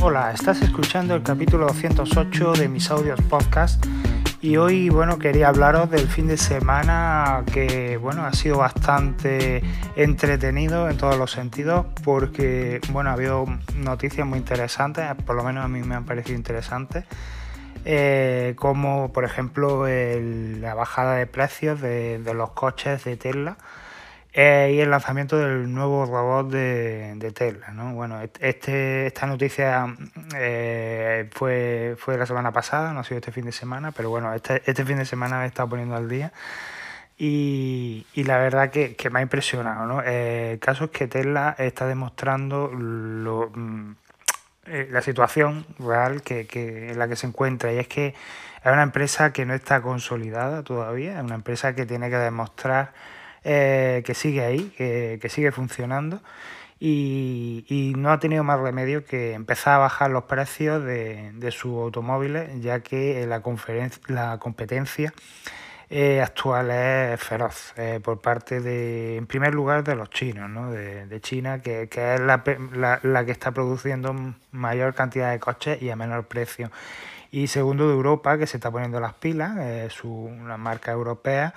Hola, estás escuchando el capítulo 208 de mis audios podcast y hoy bueno quería hablaros del fin de semana que bueno ha sido bastante entretenido en todos los sentidos porque bueno ha habido noticias muy interesantes, por lo menos a mí me han parecido interesantes. Eh, como por ejemplo la bajada de precios de, de los coches de Tesla eh, y el lanzamiento del nuevo robot de, de Tesla. ¿no? Bueno, este, esta noticia eh, fue, fue la semana pasada, no ha sido este fin de semana, pero bueno, este, este fin de semana me he estado poniendo al día. Y, y la verdad que, que, me ha impresionado. ¿no? Eh, el caso es que Tesla está demostrando lo, mm, la situación real que, que, en la que se encuentra y es que es una empresa que no está consolidada todavía, es una empresa que tiene que demostrar eh, que sigue ahí, que, que sigue funcionando y, y, no ha tenido más remedio que empezar a bajar los precios de, de sus automóviles, ya que la, la competencia eh, actual es feroz eh, por parte de, en primer lugar, de los chinos, ¿no? de, de China, que, que es la, la, la, que está produciendo mayor cantidad de coches y a menor precio. Y segundo, de Europa, que se está poniendo las pilas, eh, una marca europea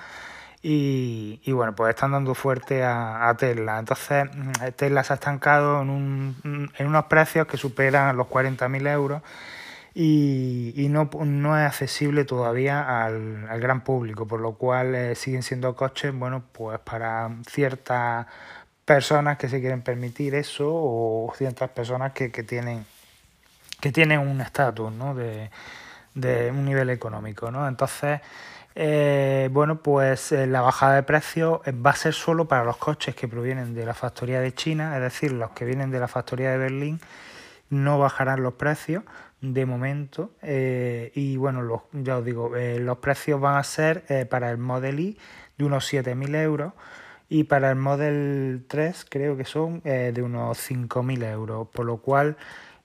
y, y, bueno, pues están dando fuerte a, a, Tesla. Entonces, mm, Tesla se ha estancado en, un, en unos precios que superan los 40.000 euros y, y no, no, es accesible todavía al, al, gran público, por lo cual eh, siguen siendo coches, bueno, pues para ciertas personas que se quieren permitir eso o ciertas personas que, que tienen que tienen un estatus, ¿no? De, de un nivel económico, ¿no? Entonces, eh, bueno, pues eh, la bajada de precios eh, va a ser solo para los coches que provienen de la factoría de China, es decir, los que vienen de la factoría de Berlín no bajarán los precios de momento y bueno, los, ya os digo, los precios van a ser para el Model I de unos 7.000 euros y para el Model 3 creo que son de unos 5.000 euros, por lo cual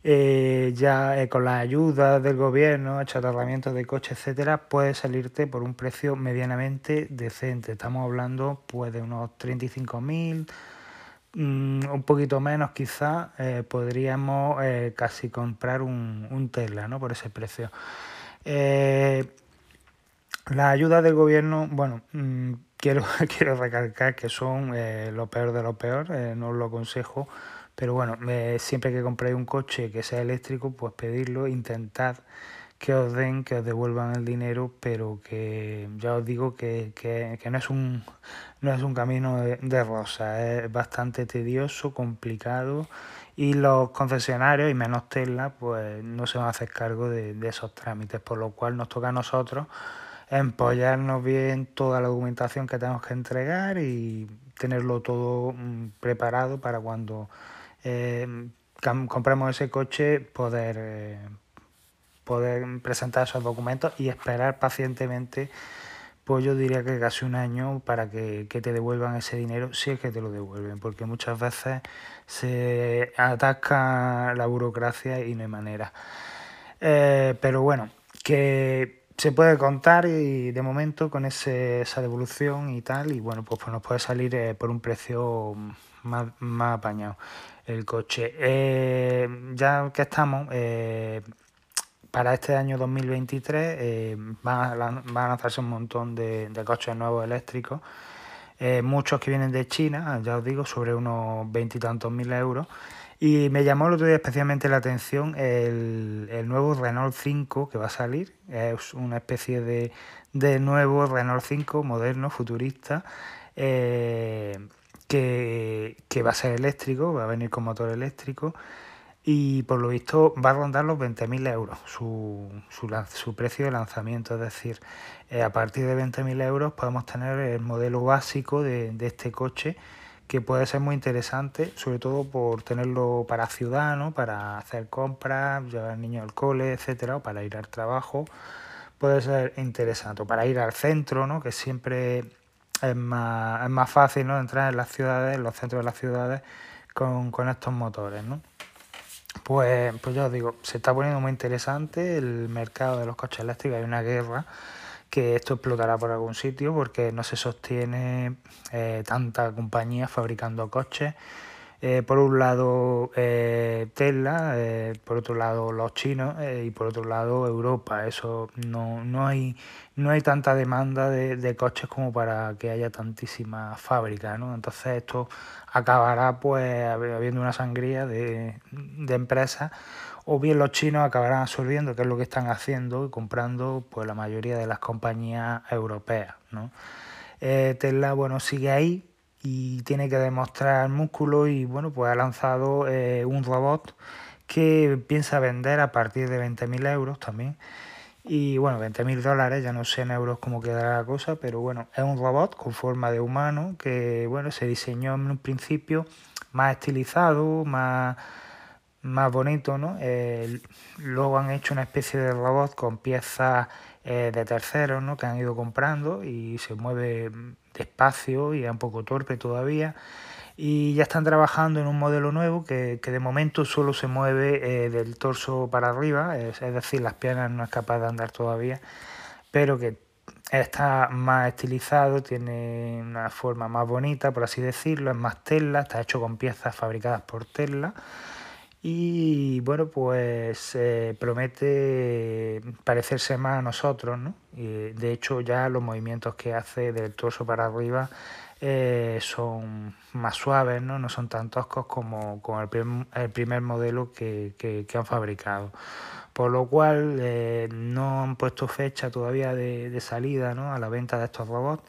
eh, ya eh, con la ayuda del gobierno, achatarramientos de coche, etcétera, puede salirte por un precio medianamente decente. Estamos hablando pues de unos 35.000, mmm, un poquito menos quizá, eh, podríamos casi comprar un, un, Tesla ¿no? por ese precio. Eh, la ayuda del gobierno, bueno, mmm, quiero, quiero recalcar que son lo peor de lo peor, no os lo aconsejo pero bueno, eh, siempre que compréis un coche que sea eléctrico, pues pedirlo, intentad que os den, que os devuelvan el dinero, pero que ya os digo que, que, que no, es un, no es un camino de, de, rosa, es bastante tedioso, complicado y los concesionarios, y menos Tesla, pues no se van a hacer cargo de, de esos trámites, por lo cual nos toca a nosotros empollarnos bien toda la documentación que tenemos que entregar y tenerlo todo mm, preparado para cuando eh, compremos ese coche, poder, eh, poder presentar esos documentos y esperar pacientemente, pues yo diría que casi un año para que, que, te devuelvan ese dinero, si es que te lo devuelven, porque muchas veces se atasca la burocracia y no hay manera. Eh, pero bueno, que se puede contar y de momento con ese, esa devolución y tal, y bueno, pues, pues nos puede salir eh, por un precio más, más apañado el coche. Eh, ya que estamos, eh, para este año 2023 eh, van, a, van, a, lanzarse un montón de, de coches nuevos eléctricos, eh, muchos que vienen de China, ya os digo, sobre unos veintitantos mil euros. Y me llamó el otro día especialmente la atención el, el, nuevo Renault 5 que va a salir. Es una especie de, de nuevo Renault 5 moderno, futurista. Que, que, va a ser eléctrico, va a venir con motor eléctrico y por lo visto va a rondar los 20.000 euros su, su, su, precio de lanzamiento. Es decir, eh, a partir de 20.000 euros podemos tener el modelo básico de, de, este coche que puede ser muy interesante, sobre todo por tenerlo para ciudad, ¿no? para hacer compras, llevar al niño al cole, etcétera, o para ir al trabajo. Puede ser interesante, o para ir al centro, ¿no? que siempre es más, es más fácil ¿no? entrar en las ciudades, en los centros de las ciudades, con, con estos motores. ¿no? Pues, pues ya os digo, se está poniendo muy interesante el mercado de los coches eléctricos. Hay una guerra que esto explotará por algún sitio porque no se sostiene eh, tanta compañía fabricando coches. Eh, por un lado eh, Tesla, eh, por otro lado los chinos y por otro lado Europa. Eso no, no, hay, no hay tanta demanda de, coches como para que haya tantísimas fábricas. ¿no? Entonces esto acabará pues habiendo una sangría de, de empresas o bien los chinos acabarán absorbiendo, que es lo que están haciendo, comprando pues la mayoría de las compañías europeas. ¿no? Tesla bueno sigue ahí, y tiene que demostrar músculo y bueno, pues ha lanzado eh, un robot que piensa vender a partir de 20.000 euros también. Y bueno, 20.000 dólares, ya no sé en euros cómo quedará la cosa, pero bueno, es un robot con forma de humano que bueno, se diseñó en un principio más estilizado, más, más bonito, ¿no? luego han hecho una especie de robot con piezas eh, de terceros, ¿no? Que han ido comprando y se mueve despacio y es un poco torpe todavía. Y ya están trabajando en un modelo nuevo que, de momento solo se mueve eh, del torso para arriba, es, decir, las piernas no es capaz de andar todavía, pero que está más estilizado, tiene una forma más bonita, por así decirlo, es más tela, está hecho con piezas fabricadas por Tesla y bueno, pues eh, promete parecerse más a nosotros, ¿no? Y, de hecho ya los movimientos que hace del torso para arriba eh, son más suaves, ¿no? No son tan toscos como, como el, primer modelo que, que, han fabricado. Por lo cual eh, no han puesto fecha todavía de, de salida ¿no? a la venta de estos robots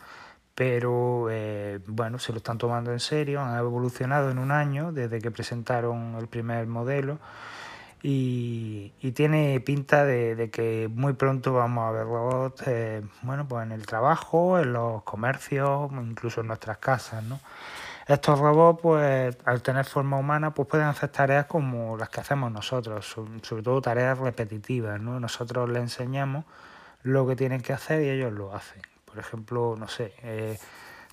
pero eh, bueno, se lo están tomando en serio, han evolucionado en un año desde que presentaron el primer modelo y, tiene pinta de, que muy pronto vamos a ver robots eh, bueno, pues en el trabajo, en los comercios, incluso en nuestras casas. ¿no? Estos robots, pues al tener forma humana, pues pueden hacer tareas como las que hacemos nosotros, sobre todo tareas repetitivas. ¿no? Nosotros les enseñamos lo que tienen que hacer y ellos lo hacen. Por ejemplo, no sé, eh,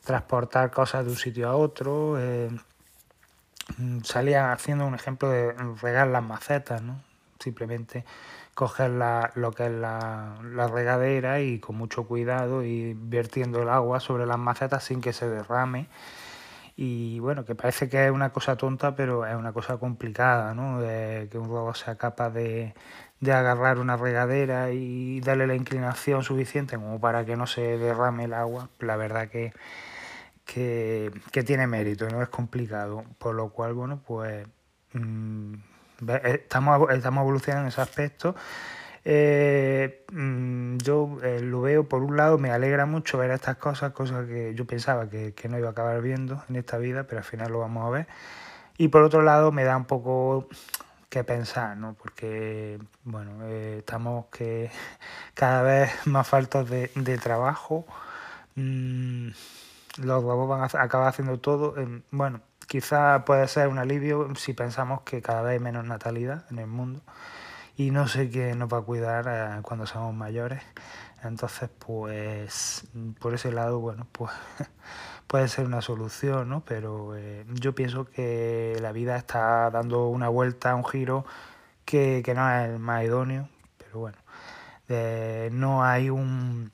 transportar cosas de un sitio a otro. Eh, salía haciendo un ejemplo de regar las macetas, ¿no? Simplemente coger lo que es la, regadera y con mucho cuidado y vertiendo el agua sobre las macetas sin que se derrame. Y bueno, que parece que es una cosa tonta, pero es una cosa complicada, ¿no? que un robot sea capaz de, de agarrar una regadera y darle la inclinación suficiente como para que no se derrame el agua, la verdad que, que, tiene mérito, no es complicado. Por lo cual, bueno, pues mm, estamos, estamos evolucionando en ese aspecto. Eh, mm, yo eh, lo veo, por un lado, me alegra mucho ver estas cosas, cosas que yo pensaba que, que no iba a acabar viendo en esta vida, pero al final lo vamos a ver. Y por otro lado, me da un poco que pensar, ¿no? Porque, bueno, eh, estamos que cada vez más faltos de, trabajo. Mm, los huevos van a acabar haciendo todo. bueno, quizá puede ser un alivio si pensamos que cada vez hay menos natalidad en el mundo y no sé quién nos va a cuidar eh, cuando seamos mayores. Entonces, pues, por ese lado, bueno, pues puede ser una solución, ¿no? Pero eh, yo pienso que la vida está dando una vuelta, un giro que, no es el más idóneo, pero bueno, eh, no hay un,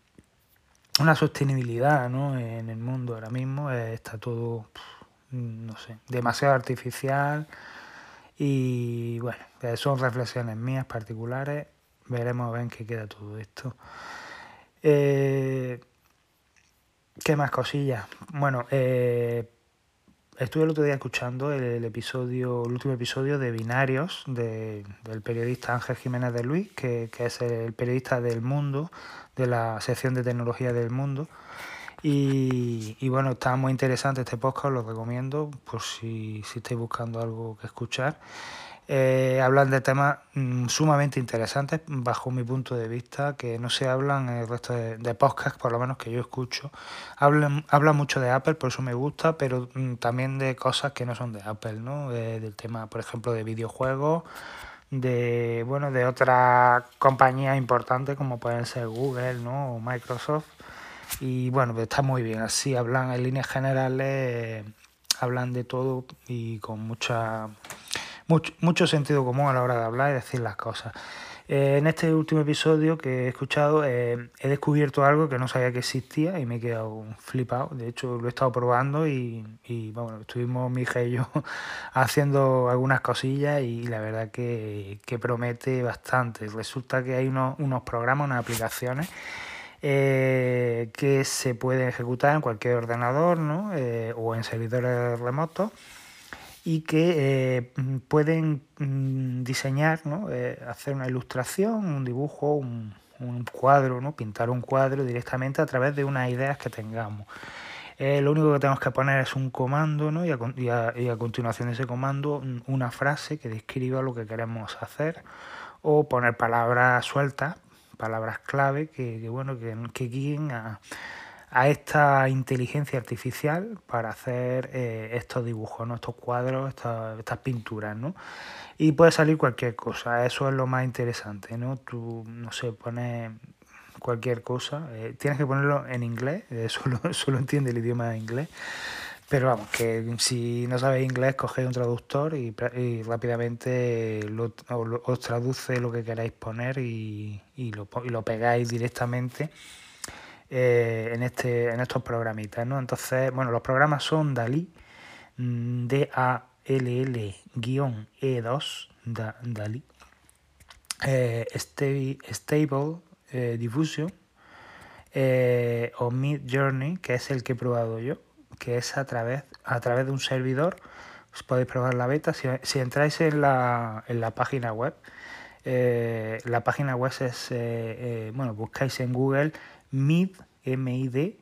una sostenibilidad ¿no? en el mundo ahora mismo, eh, está todo, no sé, demasiado artificial y bueno, son reflexiones mías particulares, veremos a ver en qué queda todo esto. ¿Qué más cosillas? Bueno, eh, estuve el otro día escuchando el, episodio, el último episodio de Binarios del periodista Ángel Jiménez de Luis, que, es el periodista del mundo, de la sección de tecnología del mundo. Y, y, bueno, está muy interesante este podcast, lo recomiendo por si, si estáis buscando algo que escuchar. Eh, hablan de temas mm, sumamente interesantes bajo mi punto de vista, que no se hablan en el resto de, podcasts, por lo menos que yo escucho. Hablan, habla mucho de Apple, por eso me gusta, pero mm, también de cosas que no son de Apple, ¿no? del tema, por ejemplo, de videojuegos, de bueno, de otras compañías importantes como pueden ser Google, ¿no? o Microsoft. Y bueno, pues está muy bien, así hablan en líneas generales, hablan de todo y con mucha mucho, sentido común a la hora de hablar y decir las cosas. Eh, en este último episodio que he escuchado eh, he descubierto algo que no sabía que existía y me he quedado flipado. De hecho, lo he estado probando y, bueno, estuvimos mi hija y yo haciendo algunas cosillas y la verdad que, promete bastante. Resulta que hay unos, unos programas, unas aplicaciones eh, que se pueden ejecutar en cualquier ordenador ¿no? o en servidores remotos y que eh, pueden mm, diseñar, ¿no? Eh, hacer una ilustración, un dibujo, un, cuadro, ¿no? pintar un cuadro directamente a través de unas ideas que tengamos. Eh, lo único que tenemos que poner es un comando ¿no? y, a, continuación de ese comando una frase que describa lo que queremos hacer o poner palabras sueltas, palabras clave que, bueno, que guíen a, a esta inteligencia artificial para hacer eh, estos dibujos, ¿no? estos cuadros, estas, pinturas, ¿no? Y puede salir cualquier cosa, eso es lo más interesante, ¿no? Tú, no sé, pones cualquier cosa, eh, tienes que ponerlo en inglés, eh, solo, solo entiende el idioma inglés, pero vamos, que si no sabes inglés, cogéis un traductor y, rápidamente os traduce lo que queráis poner y, lo, y lo pegáis directamente eh, en, este, en estos programitas, ¿no? Entonces, bueno, los programas son DALI, mm, D-A-L-L-E2, DALI, eh, Stable eh, Diffusion o Mid Journey, que es el que he probado yo, que es a través, a través de un servidor, os podéis probar la beta, si, si entráis en la, en la página web, la página web es, bueno, buscáis en Google Mid, M-I-D,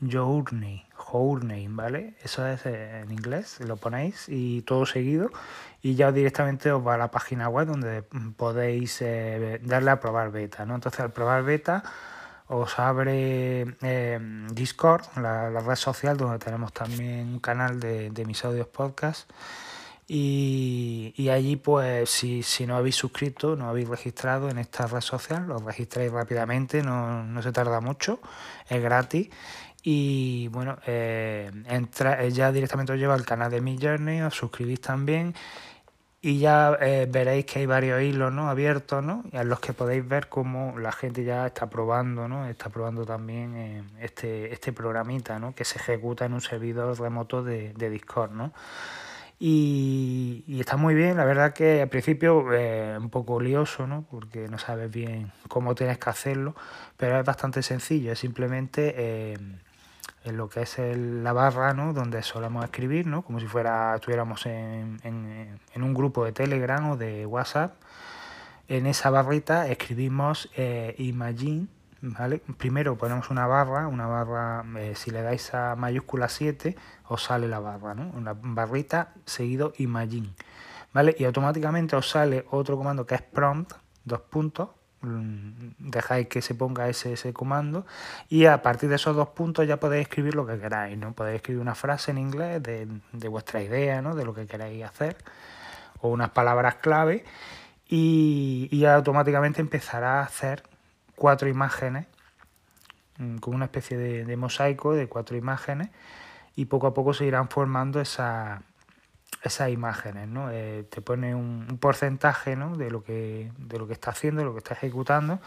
Journey, Journey, ¿vale? Eso es en inglés, lo ponéis y todo seguido y ya directamente os va a la página web donde podéis eh, darle a probar beta, ¿no? Entonces al probar beta os abre eh, Discord, la, red social donde tenemos también un canal de, de mis audios podcast y, allí, pues, si, si, no habéis suscrito, no habéis registrado en esta red social, lo registráis rápidamente, no, no se tarda mucho, es gratis. Y bueno, eh, entra, eh, ya directamente os lleva al canal de Mi Journey, os suscribís también y ya eh, veréis que hay varios hilos ¿no? abiertos ¿no? en los que podéis ver cómo la gente ya está probando, ¿no? está probando también este, este programita ¿no? que se ejecuta en un servidor remoto de, de Discord. ¿no? Y, está muy bien, la verdad que al principio eh, un poco lioso, ¿no? Porque no sabes bien cómo tienes que hacerlo, pero es bastante sencillo, es simplemente eh, en lo que es la barra, ¿no? Donde solemos escribir, ¿no? Como si fuera, estuviéramos en, en, un grupo de Telegram o de WhatsApp. En esa barrita escribimos eh, Imagine ¿vale? Primero ponemos una barra, una barra, eh, si le dais a mayúscula 7, os sale la barra, ¿no? Una barrita seguido imagine, ¿vale? Y automáticamente os sale otro comando que es prompt, dos puntos, mm, dejáis que se ponga ese, ese comando y a partir de esos dos puntos ya podéis escribir lo que queráis, ¿no? Podéis escribir una frase en inglés de, de vuestra idea, ¿no? De lo que queráis hacer o unas palabras clave y, y automáticamente empezará a hacer cuatro imágenes, mm, con una especie de, mosaico de cuatro imágenes, y poco a poco se irán formando esa, esas imágenes. ¿no? Eh, te pone un, porcentaje ¿no? de, lo que, de lo que está haciendo, de lo que está ejecutando,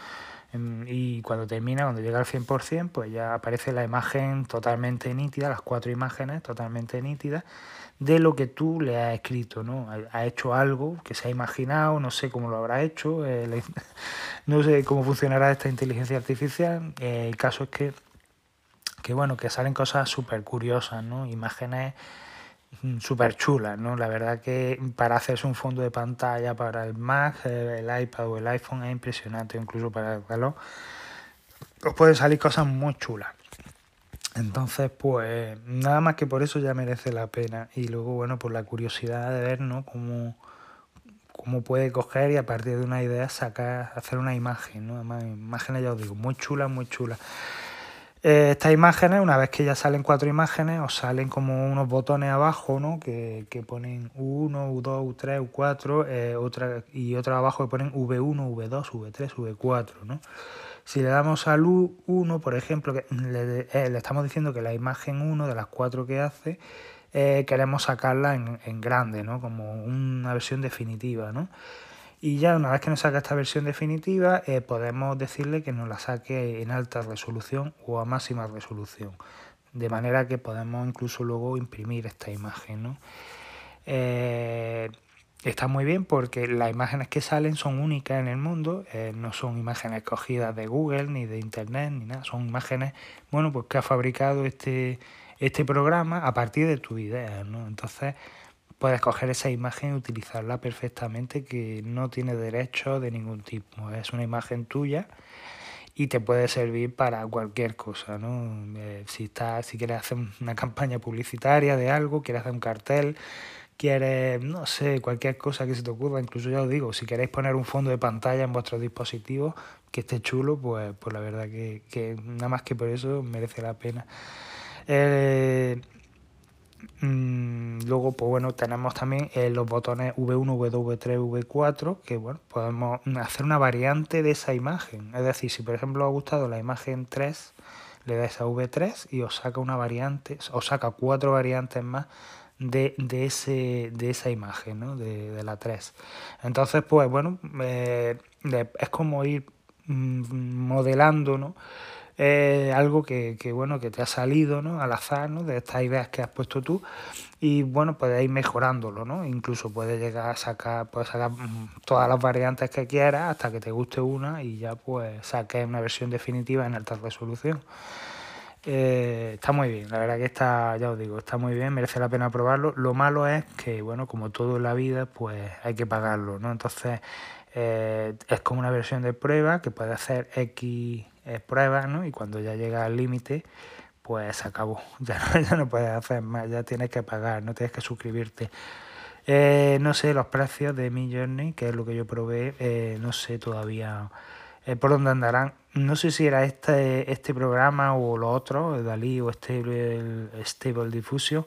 y cuando termina, cuando llega al 100%, pues ya aparece la imagen totalmente nítida, las cuatro imágenes totalmente nítidas de lo que tú le has escrito, ¿no? Ha hecho algo que se ha imaginado, no sé cómo lo habrá hecho, eh, no sé cómo funcionará esta inteligencia artificial. Eh, el caso es que, que, bueno, que salen cosas súper curiosas, ¿no? Imágenes mm, súper chulas, ¿no? La verdad que para hacerse un fondo de pantalla para el Mac, eh, el iPad o el iPhone es impresionante, incluso para el reloj, os pueden salir cosas muy chulas. Entonces, pues nada más que por eso ya merece la pena. Y luego, bueno, por la curiosidad de ver, ¿no? Cómo, cómo puede coger y a partir de una idea sacar, hacer una imagen, ¿no? Además, imágenes, ya os digo, muy chulas, muy chulas. Eh, estas imágenes, una vez que ya salen cuatro imágenes, os salen como unos botones abajo, ¿no? Que, que ponen U1, U2, U3, U4, otra, y otra abajo que ponen V1, V2, V3, V4, ¿no? Si le damos al 1, por ejemplo, que eh, le, estamos diciendo que la imagen 1 de las cuatro que hace, eh, queremos sacarla en, grande, ¿no? como una versión definitiva. ¿no? Y ya una vez que nos saca esta versión definitiva, eh, podemos decirle que nos la saque en alta resolución o a máxima resolución. De manera que podemos incluso luego imprimir esta imagen. ¿no? Eh, está muy bien porque las imágenes que salen son únicas en el mundo, eh, no son imágenes cogidas de Google ni de Internet ni nada, son imágenes bueno, pues que ha fabricado este, este programa a partir de tu idea. ¿no? Entonces puedes coger esa imagen y utilizarla perfectamente que no tiene derecho de ningún tipo. Es una imagen tuya y te puede servir para cualquier cosa, ¿no? Eh, si estás, si quieres hacer una campaña publicitaria de algo, quieres hacer un cartel, quieres, no sé, cualquier cosa que se te ocurra, incluso ya os digo, si queréis poner un fondo de pantalla en vuestros dispositivos que esté chulo, pues, pues la verdad que, que nada más que por eso merece la pena. Eh, luego, pues bueno, tenemos también eh, los botones V1, W3, V4, que bueno, podemos hacer una variante de esa imagen. Es decir, si por ejemplo os ha gustado la imagen 3, le dais a V3 y os saca una variante, os saca cuatro variantes más de, de, ese, de esa imagen, ¿no? de, de la 3. Entonces, pues bueno, eh, es como ir mm, modelando, ¿no? Es algo que, que, bueno que te ha salido ¿no? al azar ¿no? de estas ideas que has puesto tú y bueno puedes ir mejorándolo ¿no? incluso puedes llegar a sacar puedes sacar mm, todas las variantes que quieras hasta que te guste una y ya pues saques una versión definitiva en alta resolución eh, está muy bien, la verdad que está, ya os digo, está muy bien, merece la pena probarlo. Lo malo es que, bueno, como todo en la vida, pues hay que pagarlo, ¿no? Entonces, eh, es como una versión de prueba que puede hacer X eh, pruebas, ¿no? Y cuando ya llega al límite, pues se acabó. Ya no, ya no puedes hacer más, ya tienes que pagar, no tienes que suscribirte. Eh, no sé los precios de mi Journey, que es lo que yo probé, eh, no sé todavía por dónde andarán. No sé si era este, este programa o lo otro, Dalí o Stable, Stable Diffusion.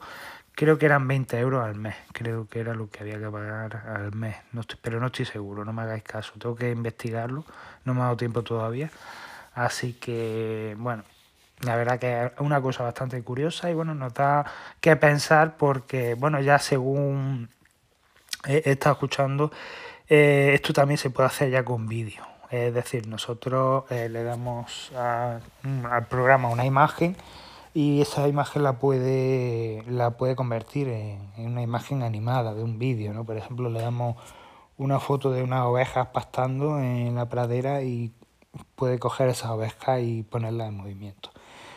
Creo que eran 20 euros al mes, creo que era lo que había que pagar al mes, no pero no estoy seguro, no me hagáis caso, tengo que investigarlo, no me ha dado tiempo todavía. Así que, bueno, la verdad que es una cosa bastante curiosa y bueno, nos da que pensar porque, bueno, ya según he, estado escuchando, eh, esto también se puede hacer ya con vídeo. Es decir, nosotros eh, le damos al programa una imagen y esa imagen la puede, la puede convertir en, en una imagen animada de un vídeo, ¿no? Por ejemplo, le damos una foto de unas ovejas pastando en la pradera y puede coger esa oveja y ponerla en movimiento.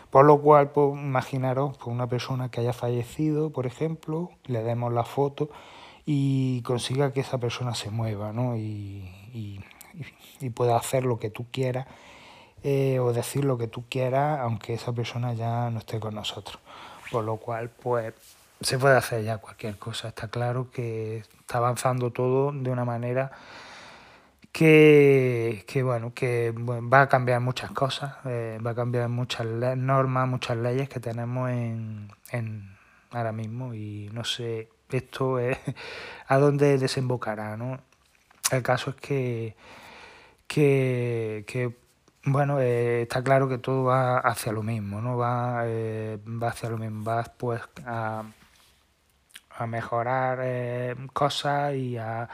Por lo cual, pues, imaginaros pues, una persona que haya fallecido, por ejemplo, le demos la foto y consiga que esa persona se mueva ¿no? y, y, pueda hacer lo que tú quieras eh, o decir lo que tú quieras, aunque esa persona ya no esté con nosotros. Por lo cual, pues se puede hacer ya cualquier cosa. Está claro que está avanzando todo de una manera que, que bueno, que va a cambiar muchas cosas, eh, va a cambiar muchas normas, muchas leyes que tenemos en, en ahora mismo y no sé esto es a dónde desembocará, ¿no? El caso es que, que, que bueno, eh, está claro que todo va hacia lo mismo, ¿no? Va, eh, va hacia lo mismo, va pues a, a mejorar eh, cosas y a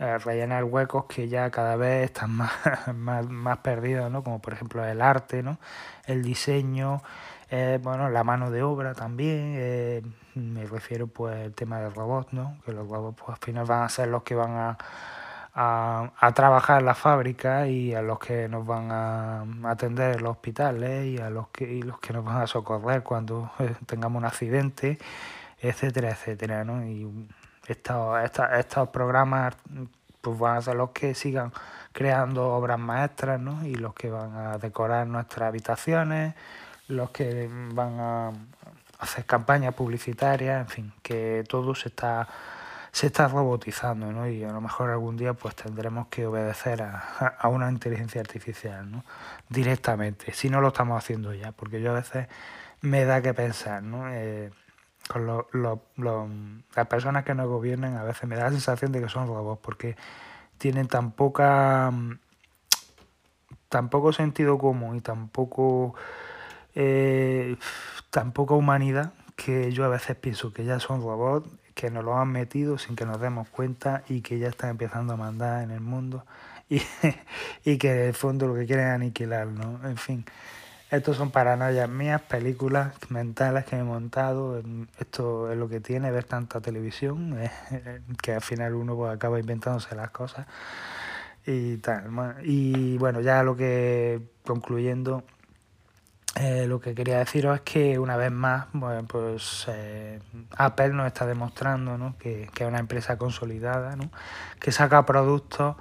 eh, rellenar huecos que ya cada vez están más, más, más, perdidos, ¿no? Como por ejemplo el arte, ¿no? El diseño, eh, bueno, la mano de obra también. Eh, me refiero pues al tema de robots, ¿no? Que los robots pues al final van a ser los que van a, a, a trabajar en la fábrica y a los que nos van a atender en los hospitales y a los que, y los que nos van a socorrer cuando tengamos un accidente, etcétera, etcétera, ¿no? Y, estos, estos, programas pues van a ser los que sigan creando obras maestras ¿no? y los que van a decorar nuestras habitaciones, los que van a hacer campañas publicitarias, en fin, que todo se está se está robotizando ¿no? y a lo mejor algún día pues tendremos que obedecer a, a una inteligencia artificial ¿no? directamente, si no lo estamos haciendo ya, porque yo a veces me da que pensar, ¿no? Eh, con lo, lo, las personas que nos gobiernan a veces me da la sensación de que son robots porque tienen tan poca tan poco sentido común y tan poco eh, tan poca humanidad que yo a veces pienso que ya son robots que nos lo han metido sin que nos demos cuenta y que ya están empezando a mandar en el mundo y, y que en el fondo lo que quieren es aniquilar, ¿no? En fin, estos son paranoias mías, películas mentales que he montado. Esto es lo que tiene ver tanta televisión, que al final uno pues, acaba inventándose las cosas y tal. Y bueno, ya lo que concluyendo, eh, lo que quería deciros es que una vez más, bueno, pues eh, Apple nos está demostrando ¿no? que, que, es una empresa consolidada, ¿no? que saca productos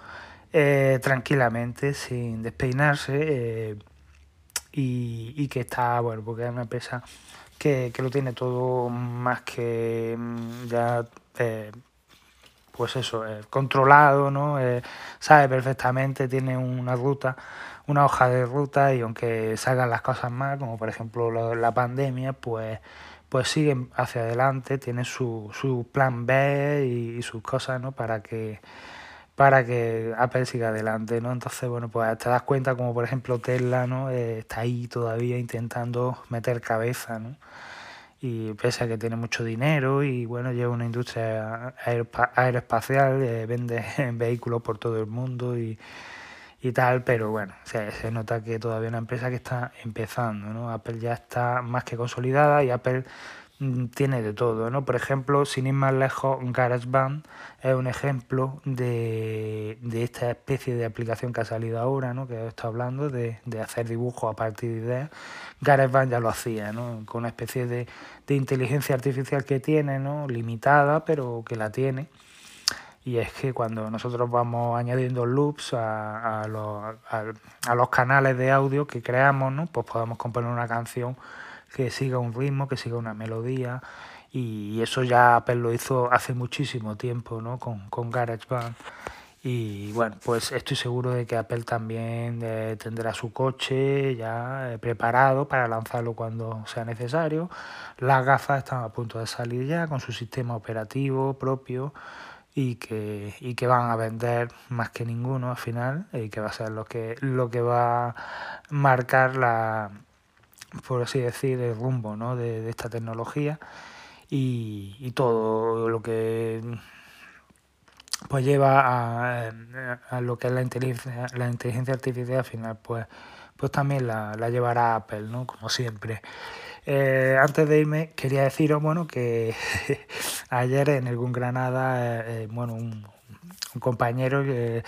eh, tranquilamente, sin despeinarse, y, y, que está, bueno, porque es una empresa que, que lo tiene todo más que mm, ya pues eso, controlado, ¿no? sabe perfectamente, tiene una ruta, una hoja de ruta y aunque salgan las cosas mal, como por ejemplo la pandemia, pues pues siguen hacia adelante, tiene su, su plan B y, sus cosas, ¿no? Para que para que Apple siga adelante, ¿no? Entonces, bueno, pues te das cuenta como por ejemplo Tesla, ¿no? Eh, está ahí todavía intentando meter cabeza, ¿no? y pese a que tiene mucho dinero y bueno, lleva una industria aeroespacial, eh, vende vehículos por todo el mundo y, y tal, pero bueno, se, nota que todavía es una empresa que está empezando, ¿no? Apple ya está más que consolidada y Apple tiene de todo, ¿no? Por ejemplo, sin ir más lejos, GarageBand es un ejemplo de, de esta especie de aplicación que ha salido ahora, ¿no? Que estado hablando de, de hacer dibujos a partir de ideas. GarageBand ya lo hacía, ¿no? Con una especie de, de inteligencia artificial que tiene, ¿no? Limitada, pero que la tiene. Y es que cuando nosotros vamos añadiendo loops a, a, los, a los canales de audio que creamos, ¿no? Pues podemos componer una canción que siga un ritmo, que siga una melodía. Y eso ya Apple lo hizo hace muchísimo tiempo, ¿no? Con, con GarageBand. Y bueno, pues estoy seguro de que Apple también eh, tendrá su coche ya eh, preparado para lanzarlo cuando sea necesario. Las gafas están a punto de salir ya con su sistema operativo propio y que, y que van a vender más que ninguno al final y que va a ser lo que, lo que va a marcar la, por así decir, el rumbo ¿no? de, de esta tecnología y, y, todo lo que pues lleva a, a, lo que es la inteligencia, la inteligencia artificial al final pues, pues también la, la llevará Apple, ¿no? como siempre. Eh, antes de irme quería deciros bueno que ayer en el Granada eh, bueno un, un compañero que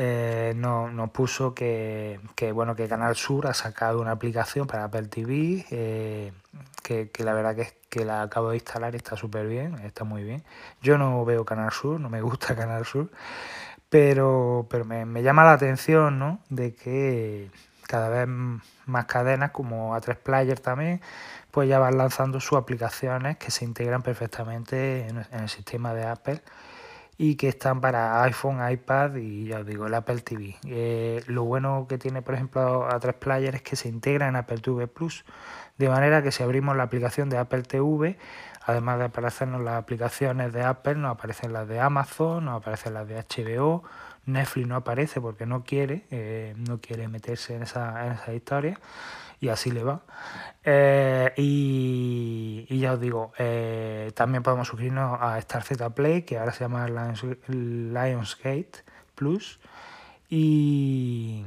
eh, nos, nos puso que, bueno que Canal Sur ha sacado una aplicación para Apple TV eh, que, la verdad que, que la acabo de instalar y está súper bien, está muy bien. Yo no veo Canal Sur, no me gusta Canal Sur, pero, me, llama la atención ¿no? de que cada vez más cadenas como A3 Player también pues ya van lanzando sus aplicaciones que se integran perfectamente en, en el sistema de Apple y que están para iPhone, iPad y ya os digo, el Apple TV. Eh, lo bueno que tiene, por ejemplo, A3 Player es que se integra en Apple TV Plus, de manera que si abrimos la aplicación de Apple TV, además de aparecernos las aplicaciones de Apple, nos aparecen las de Amazon, nos aparecen las de HBO, Netflix no aparece porque no quiere, eh, no quiere meterse en esa, en esa historia y así le va. Eh, y, y, ya os digo, eh, también podemos suscribirnos a Star Z Play, que ahora se llama Lions, Lionsgate Plus. Y,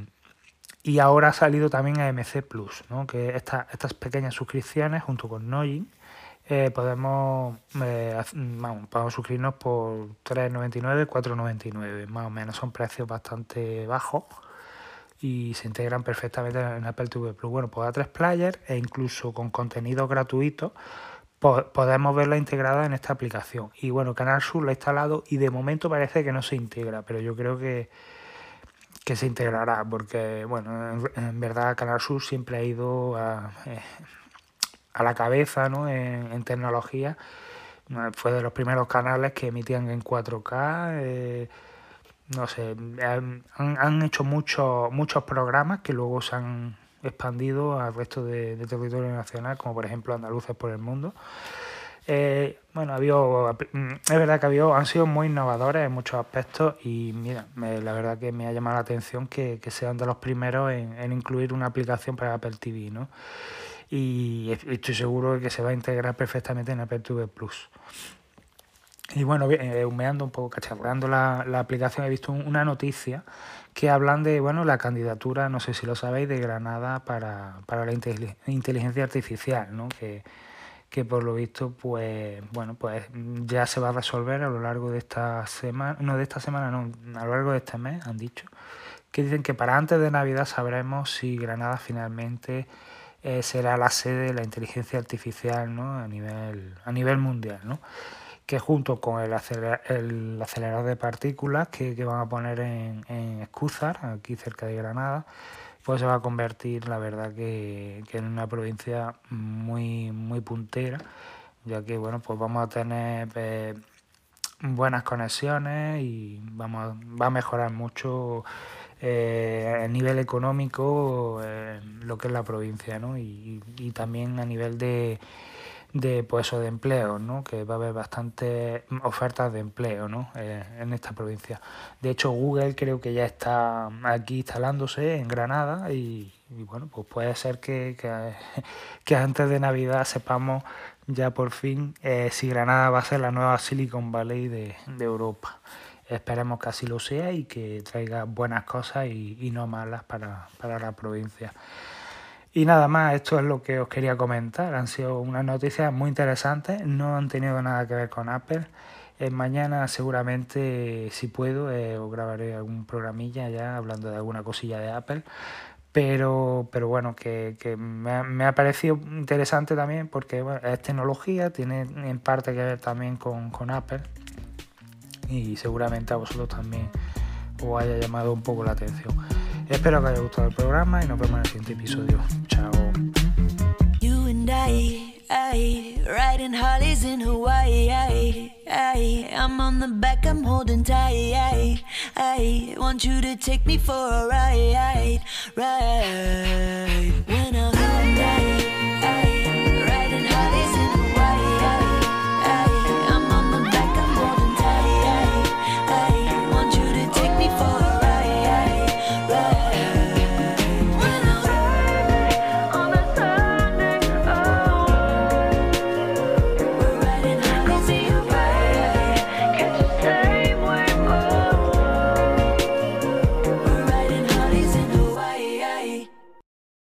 y ahora ha salido también a MC Plus, ¿no? que esta, estas pequeñas suscripciones junto con Nojin eh, podemos, eh, vamos, podemos suscribirnos por 3,99, 4,99, más o menos. Son precios bastante bajos y se integran perfectamente en Apple TV Plus. Bueno, pues A3 Player e incluso con contenido gratuito podemos verla integrada en esta aplicación. Y bueno, Canal Sur la he instalado y de momento parece que no se integra, pero yo creo que, que se integrará porque, bueno, en, en verdad Canal Sur siempre ha ido a, eh, a la cabeza ¿no? en, en, tecnología. Fue de los primeros canales que emitían en 4K. Eh, no sé, han, han hecho muchos muchos programas que luego se han expandido al resto de, de territorio nacional, como por ejemplo Andaluces por el Mundo. Eh, bueno, había, es verdad que había, han sido muy innovadores en muchos aspectos y mira, me, la verdad que me ha llamado la atención que, que sean de los primeros en, en, incluir una aplicación para Apple TV, ¿no? Y estoy seguro de que se va a integrar perfectamente en TV Plus. Y bueno, eh, humeando un poco, cacharreando la, la aplicación, he visto una noticia que hablan de bueno la candidatura, no sé si lo sabéis, de Granada para, para la inteligencia artificial, ¿no? que, que por lo visto pues bueno pues ya se va a resolver a lo largo de esta semana, no de esta semana, no, a lo largo de este mes han dicho, que dicen que para antes de Navidad sabremos si Granada finalmente eh, será la sede de la inteligencia artificial ¿no? a nivel a nivel mundial, ¿no? que junto con el, acelerador de partículas que, van a poner en, en Escúzar, aquí cerca de Granada, pues se va a convertir, la verdad, que, en una provincia muy, muy puntera, ya que, bueno, pues vamos a tener eh, buenas conexiones y vamos, va a mejorar mucho eh, a nivel económico eh, lo que es la provincia, ¿no? y también a nivel de de pues de empleo, ¿no? que va a haber bastantes ofertas de empleo ¿no? Eh, en esta provincia. De hecho, Google creo que ya está aquí instalándose en Granada y, bueno, pues puede ser que, que, antes de Navidad sepamos ya por fin eh, si Granada va a ser la nueva Silicon Valley de, de Europa. Esperemos que así lo sea y que traiga buenas cosas y, no malas para, para la provincia. Y nada más, esto es lo que os quería comentar. Han sido unas noticias muy interesantes, no han tenido nada que ver con Apple. Eh, mañana seguramente, si puedo, eh, os grabaré algún programilla ya hablando de alguna cosilla de Apple. Pero, pero bueno, que, que me, ha, me, ha, parecido interesante también porque es tecnología, tiene en parte que ver también con, con Apple y seguramente a vosotros también os haya llamado un poco la atención. Espero que haya gustado el programa y nos vemos en el siguiente episodio. Chao.